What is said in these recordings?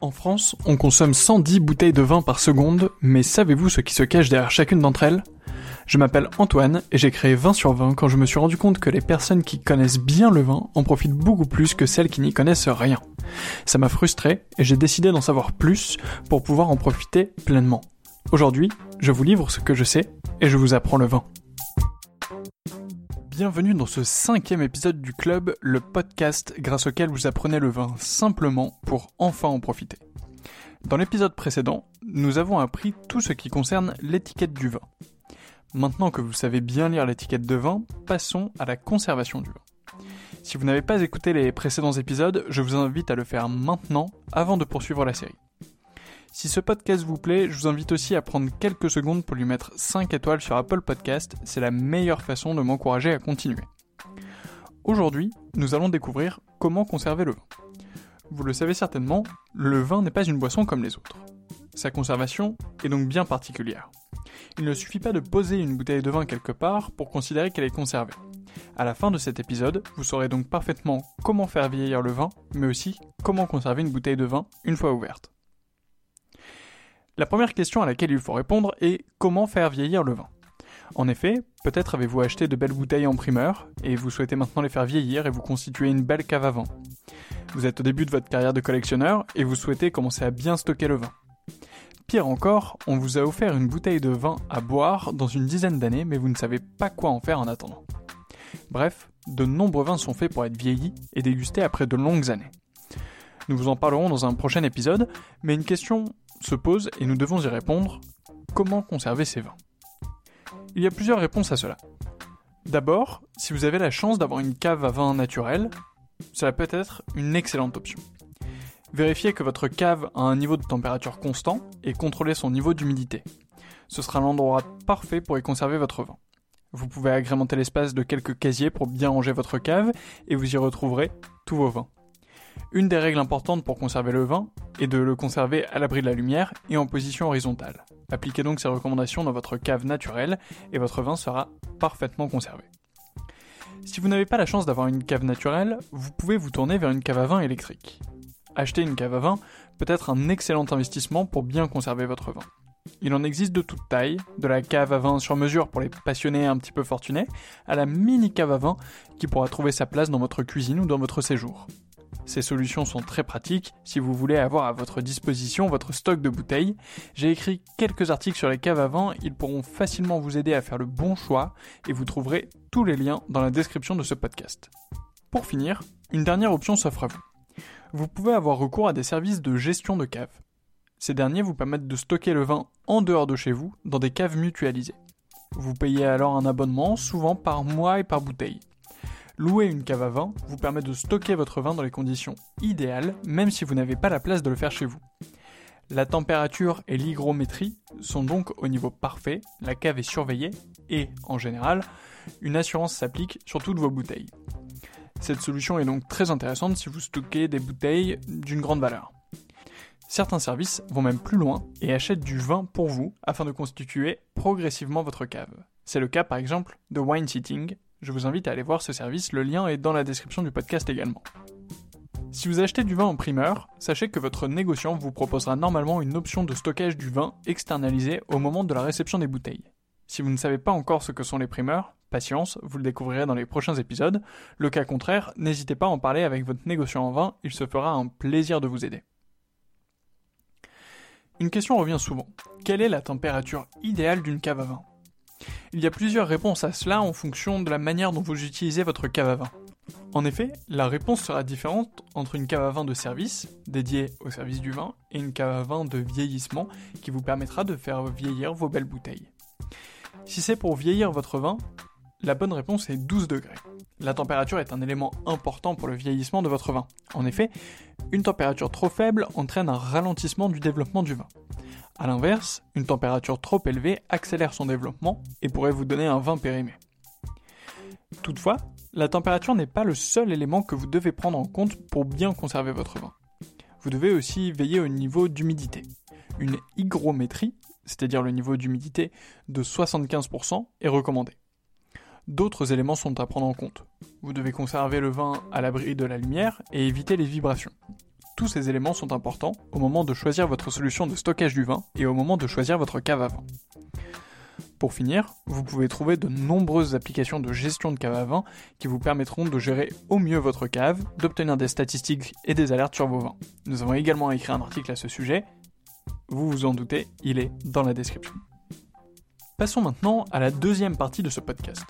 En France, on consomme 110 bouteilles de vin par seconde, mais savez-vous ce qui se cache derrière chacune d'entre elles? Je m'appelle Antoine et j'ai créé 20 sur 20 quand je me suis rendu compte que les personnes qui connaissent bien le vin en profitent beaucoup plus que celles qui n'y connaissent rien. Ça m'a frustré et j'ai décidé d'en savoir plus pour pouvoir en profiter pleinement. Aujourd'hui, je vous livre ce que je sais et je vous apprends le vin. Bienvenue dans ce cinquième épisode du club, le podcast grâce auquel vous apprenez le vin simplement pour enfin en profiter. Dans l'épisode précédent, nous avons appris tout ce qui concerne l'étiquette du vin. Maintenant que vous savez bien lire l'étiquette de vin, passons à la conservation du vin. Si vous n'avez pas écouté les précédents épisodes, je vous invite à le faire maintenant avant de poursuivre la série. Si ce podcast vous plaît, je vous invite aussi à prendre quelques secondes pour lui mettre 5 étoiles sur Apple Podcast, c'est la meilleure façon de m'encourager à continuer. Aujourd'hui, nous allons découvrir comment conserver le vin. Vous le savez certainement, le vin n'est pas une boisson comme les autres. Sa conservation est donc bien particulière. Il ne suffit pas de poser une bouteille de vin quelque part pour considérer qu'elle est conservée. À la fin de cet épisode, vous saurez donc parfaitement comment faire vieillir le vin, mais aussi comment conserver une bouteille de vin une fois ouverte. La première question à laquelle il faut répondre est comment faire vieillir le vin? En effet, peut-être avez-vous acheté de belles bouteilles en primeur et vous souhaitez maintenant les faire vieillir et vous constituer une belle cave à vin. Vous êtes au début de votre carrière de collectionneur et vous souhaitez commencer à bien stocker le vin. Pire encore, on vous a offert une bouteille de vin à boire dans une dizaine d'années mais vous ne savez pas quoi en faire en attendant. Bref, de nombreux vins sont faits pour être vieillis et dégustés après de longues années. Nous vous en parlerons dans un prochain épisode, mais une question se pose et nous devons y répondre. Comment conserver ces vins? Il y a plusieurs réponses à cela. D'abord, si vous avez la chance d'avoir une cave à vin naturelle, cela peut être une excellente option. Vérifiez que votre cave a un niveau de température constant et contrôlez son niveau d'humidité. Ce sera l'endroit parfait pour y conserver votre vin. Vous pouvez agrémenter l'espace de quelques casiers pour bien ranger votre cave et vous y retrouverez tous vos vins. Une des règles importantes pour conserver le vin est de le conserver à l'abri de la lumière et en position horizontale. Appliquez donc ces recommandations dans votre cave naturelle et votre vin sera parfaitement conservé. Si vous n'avez pas la chance d'avoir une cave naturelle, vous pouvez vous tourner vers une cave à vin électrique. Acheter une cave à vin peut être un excellent investissement pour bien conserver votre vin. Il en existe de toute taille, de la cave à vin sur mesure pour les passionnés un petit peu fortunés, à la mini cave à vin qui pourra trouver sa place dans votre cuisine ou dans votre séjour. Ces solutions sont très pratiques si vous voulez avoir à votre disposition votre stock de bouteilles. J'ai écrit quelques articles sur les caves à vin, ils pourront facilement vous aider à faire le bon choix et vous trouverez tous les liens dans la description de ce podcast. Pour finir, une dernière option s'offre à vous. Vous pouvez avoir recours à des services de gestion de caves. Ces derniers vous permettent de stocker le vin en dehors de chez vous, dans des caves mutualisées. Vous payez alors un abonnement, souvent par mois et par bouteille. Louer une cave à vin vous permet de stocker votre vin dans les conditions idéales, même si vous n'avez pas la place de le faire chez vous. La température et l'hygrométrie sont donc au niveau parfait, la cave est surveillée et, en général, une assurance s'applique sur toutes vos bouteilles. Cette solution est donc très intéressante si vous stockez des bouteilles d'une grande valeur. Certains services vont même plus loin et achètent du vin pour vous afin de constituer progressivement votre cave. C'est le cas par exemple de Wine Sitting. Je vous invite à aller voir ce service, le lien est dans la description du podcast également. Si vous achetez du vin en primeur, sachez que votre négociant vous proposera normalement une option de stockage du vin externalisé au moment de la réception des bouteilles. Si vous ne savez pas encore ce que sont les primeurs, patience, vous le découvrirez dans les prochains épisodes. Le cas contraire, n'hésitez pas à en parler avec votre négociant en vin, il se fera un plaisir de vous aider. Une question revient souvent. Quelle est la température idéale d'une cave à vin? Il y a plusieurs réponses à cela en fonction de la manière dont vous utilisez votre cave à vin. En effet, la réponse sera différente entre une cave à vin de service, dédiée au service du vin, et une cave à vin de vieillissement qui vous permettra de faire vieillir vos belles bouteilles. Si c'est pour vieillir votre vin, la bonne réponse est 12 degrés. La température est un élément important pour le vieillissement de votre vin. En effet, une température trop faible entraîne un ralentissement du développement du vin. A l'inverse, une température trop élevée accélère son développement et pourrait vous donner un vin périmé. Toutefois, la température n'est pas le seul élément que vous devez prendre en compte pour bien conserver votre vin. Vous devez aussi veiller au niveau d'humidité. Une hygrométrie, c'est-à-dire le niveau d'humidité de 75%, est recommandée. D'autres éléments sont à prendre en compte. Vous devez conserver le vin à l'abri de la lumière et éviter les vibrations. Tous ces éléments sont importants au moment de choisir votre solution de stockage du vin et au moment de choisir votre cave à vin. Pour finir, vous pouvez trouver de nombreuses applications de gestion de cave à vin qui vous permettront de gérer au mieux votre cave, d'obtenir des statistiques et des alertes sur vos vins. Nous avons également écrit un article à ce sujet. Vous vous en doutez, il est dans la description. Passons maintenant à la deuxième partie de ce podcast.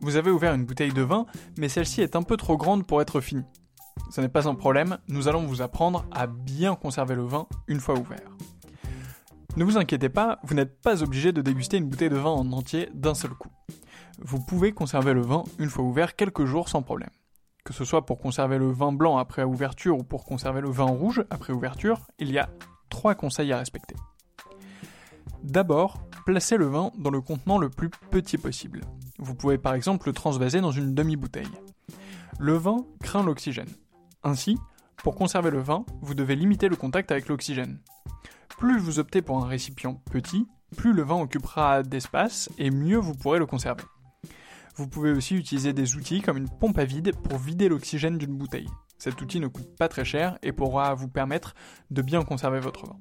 Vous avez ouvert une bouteille de vin, mais celle-ci est un peu trop grande pour être finie. Ce n'est pas un problème, nous allons vous apprendre à bien conserver le vin une fois ouvert. Ne vous inquiétez pas, vous n'êtes pas obligé de déguster une bouteille de vin en entier d'un seul coup. Vous pouvez conserver le vin une fois ouvert quelques jours sans problème. Que ce soit pour conserver le vin blanc après ouverture ou pour conserver le vin rouge après ouverture, il y a trois conseils à respecter. D'abord, placez le vin dans le contenant le plus petit possible. Vous pouvez par exemple le transvaser dans une demi-bouteille. Le vin craint l'oxygène. Ainsi, pour conserver le vin, vous devez limiter le contact avec l'oxygène. Plus vous optez pour un récipient petit, plus le vin occupera d'espace et mieux vous pourrez le conserver. Vous pouvez aussi utiliser des outils comme une pompe à vide pour vider l'oxygène d'une bouteille. Cet outil ne coûte pas très cher et pourra vous permettre de bien conserver votre vin.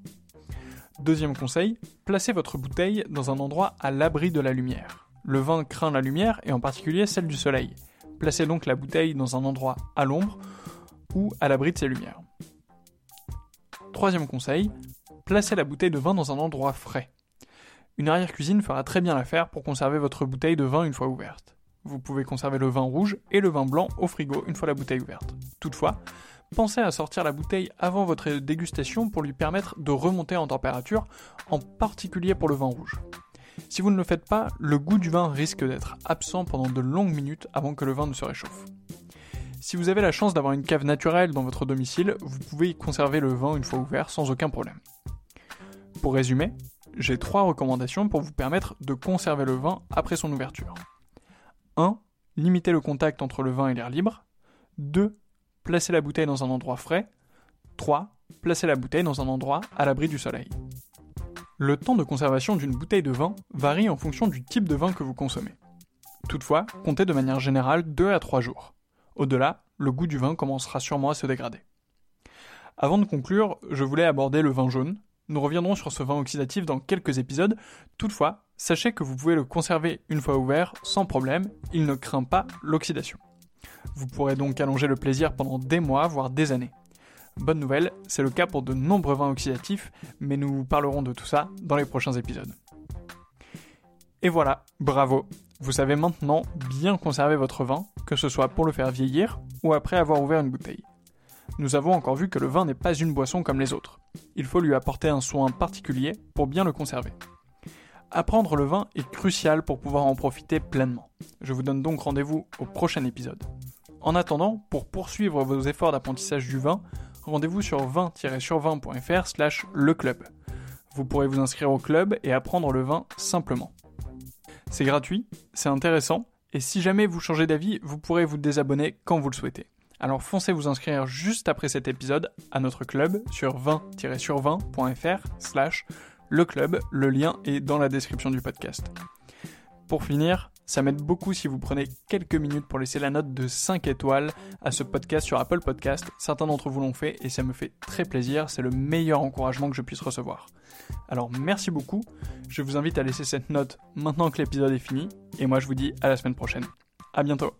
Deuxième conseil, placez votre bouteille dans un endroit à l'abri de la lumière. Le vin craint la lumière et en particulier celle du soleil. Placez donc la bouteille dans un endroit à l'ombre ou à l'abri de ces lumières. Troisième conseil, placez la bouteille de vin dans un endroit frais. Une arrière-cuisine fera très bien l'affaire pour conserver votre bouteille de vin une fois ouverte. Vous pouvez conserver le vin rouge et le vin blanc au frigo une fois la bouteille ouverte. Toutefois, pensez à sortir la bouteille avant votre dégustation pour lui permettre de remonter en température, en particulier pour le vin rouge. Si vous ne le faites pas, le goût du vin risque d'être absent pendant de longues minutes avant que le vin ne se réchauffe. Si vous avez la chance d'avoir une cave naturelle dans votre domicile, vous pouvez y conserver le vin une fois ouvert sans aucun problème. Pour résumer, j'ai trois recommandations pour vous permettre de conserver le vin après son ouverture. 1. Limitez le contact entre le vin et l'air libre. 2. Placez la bouteille dans un endroit frais. 3. Placez la bouteille dans un endroit à l'abri du soleil. Le temps de conservation d'une bouteille de vin varie en fonction du type de vin que vous consommez. Toutefois, comptez de manière générale 2 à 3 jours. Au-delà, le goût du vin commencera sûrement à se dégrader. Avant de conclure, je voulais aborder le vin jaune. Nous reviendrons sur ce vin oxydatif dans quelques épisodes. Toutefois, sachez que vous pouvez le conserver une fois ouvert sans problème, il ne craint pas l'oxydation. Vous pourrez donc allonger le plaisir pendant des mois, voire des années. Bonne nouvelle, c'est le cas pour de nombreux vins oxydatifs, mais nous parlerons de tout ça dans les prochains épisodes. Et voilà, bravo, vous savez maintenant bien conserver votre vin, que ce soit pour le faire vieillir ou après avoir ouvert une bouteille. Nous avons encore vu que le vin n'est pas une boisson comme les autres. Il faut lui apporter un soin particulier pour bien le conserver. Apprendre le vin est crucial pour pouvoir en profiter pleinement. Je vous donne donc rendez-vous au prochain épisode. En attendant, pour poursuivre vos efforts d'apprentissage du vin, rendez-vous sur 20-sur20.fr slash le club. Vous pourrez vous inscrire au club et apprendre le vin simplement. C'est gratuit, c'est intéressant, et si jamais vous changez d'avis, vous pourrez vous désabonner quand vous le souhaitez. Alors foncez vous inscrire juste après cet épisode à notre club sur 20-sur20.fr slash le club, le lien est dans la description du podcast. Pour finir, ça m'aide beaucoup si vous prenez quelques minutes pour laisser la note de 5 étoiles à ce podcast sur Apple Podcast. Certains d'entre vous l'ont fait et ça me fait très plaisir. C'est le meilleur encouragement que je puisse recevoir. Alors merci beaucoup. Je vous invite à laisser cette note maintenant que l'épisode est fini. Et moi je vous dis à la semaine prochaine. À bientôt.